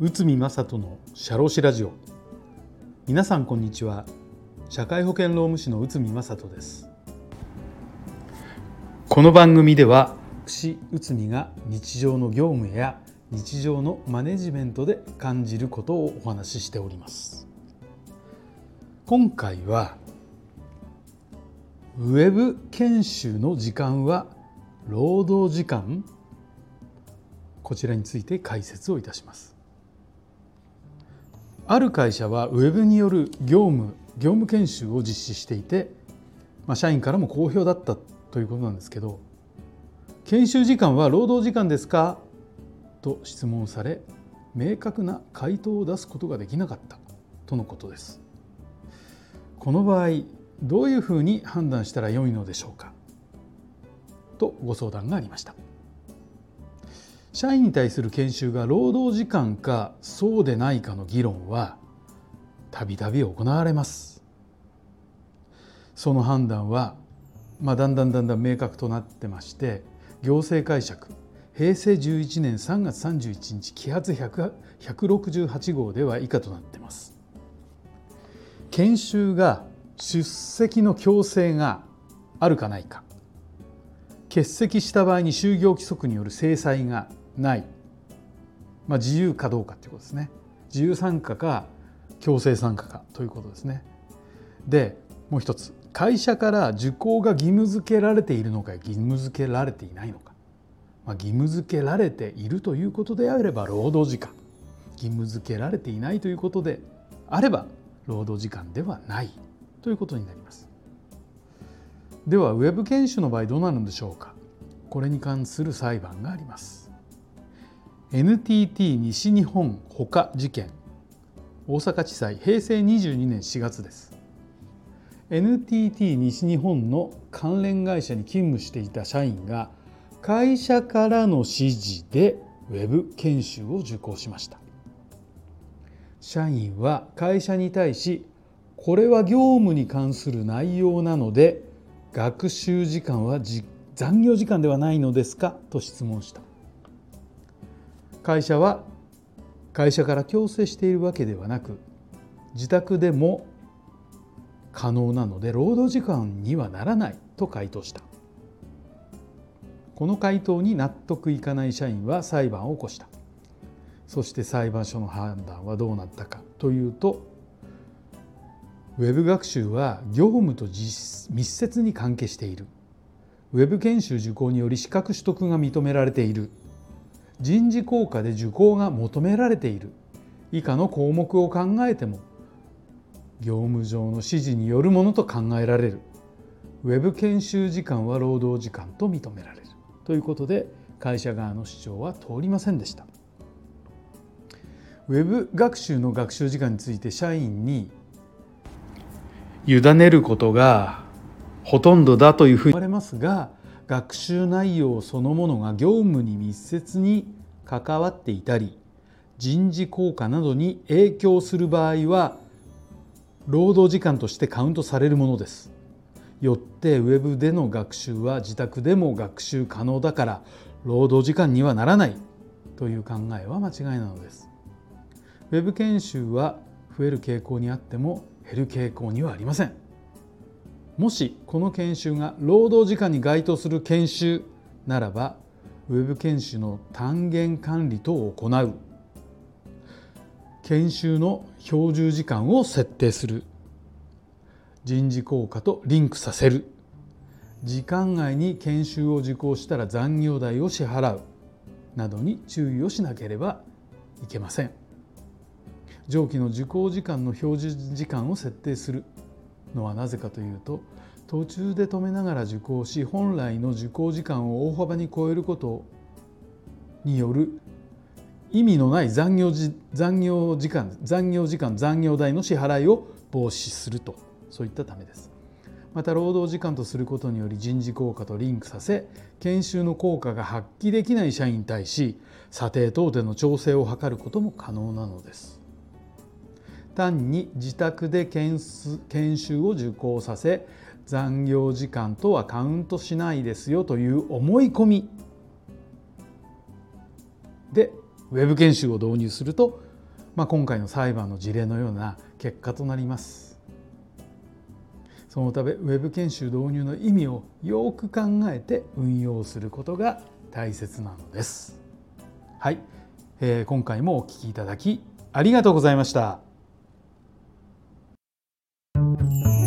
内海正人の社労士ラジオ。皆さんこんにちは。社会保険労務士の内海正人です。この番組では私内海が日常の業務や日常のマネジメントで感じることをお話ししております。今回はウェブ研修の時間は労働時間？こちらについて解説をいたします。ある会社はウェブによる業務業務研修を実施していて、まあ、社員からも好評だったということなんですけど研修時間は労働時間ですか？と質問され明確な回答を出すことができなかった。とのことです。この場合どういうふうに判断したらよいのでしょうか？とご相談がありました。社員に対する研修が労働時間かそうでないかの議論はたびたび行われます。その判断は、まあ、だんだんだんだん明確となってまして行政解釈平成11年3月31日揮発168号では以下となっています。研修が出席の強制があるかないか。欠席した場合に就業規則による制裁がない、まあ、自由かどうかということですね。自由参加か強制参加かということですね。でもう一つ。会社から受講が義務付けられているのか義務付けられていないのか。まあ、義務付けられているということであれば労働時間。義務付けられていないということであれば労働時間ではないということになります。ではウェブ研修の場合どうなるんでしょうか？これに関する裁判があります。NTT 西日本ほか事件大阪地裁平成22年4月です。NTT 西日本の関連会社に勤務していた社員が会社からの指示でウェブ研修を受講しました社員は会社に対しこれは業務に関する内容なので学習時間は残業時間ではないのですか？と質問した。会社は会社から強制しているわけではなく自宅でも可能なので労働時間にはならないと回答した。この回答に納得いかない社員は裁判を起こした。そして裁判所の判断はどうなったかというとウェブ学習は業務と密接に関係している。ウェブ研修受講により資格取得が認められている。人事効果で受講が求められている。以下の項目を考えても業務上の指示によるものと考えられる。ウェブ研修時間は労働時間と認められる。ということで会社側の主張は通りませんでした。ウェブ学習の学習時間について社員に委ねることがほとんどだというふうに言われますが学習内容そのものが業務に密接に関わっていたり人事効果などに影響する場合は労働時間としてカウントされるものですよってウェブでの学習は自宅でも学習可能だから労働時間にはならないという考えは間違いなのです。ウェブ研修は増える傾向にあっても減る傾向にはありません。もしこの研修が労働時間に該当する研修ならばウェブ研修の単元管理等を行う。研修の標準時間を設定する。人事効果とリンクさせる。時間外に研修を受講したら残業代を支払う。などに注意をしなければいけません。上記の受講時間の標準時間を設定するのはなぜかというと途中で止めながら受講し本来の受講時間を大幅に超えることによる意味のない残業残業時間残業時間残業代の支払いを防止すると。そういったためですまた労働時間とすることにより人事効果とリンクさせ研修の効果が発揮できない社員に対し査定等での調整を図ることも可能なのです。単に自宅で研修を受講させ残業時間とはカウントしないですよという思い込みでウェブ研修を導入すると、まあ、今回の裁判の事例のような結果となります。そのためウェブ研修導入の意味をよく考えて運用することが大切なのです。はい、えー、今回もお聞きいただきありがとうございました。Thank you.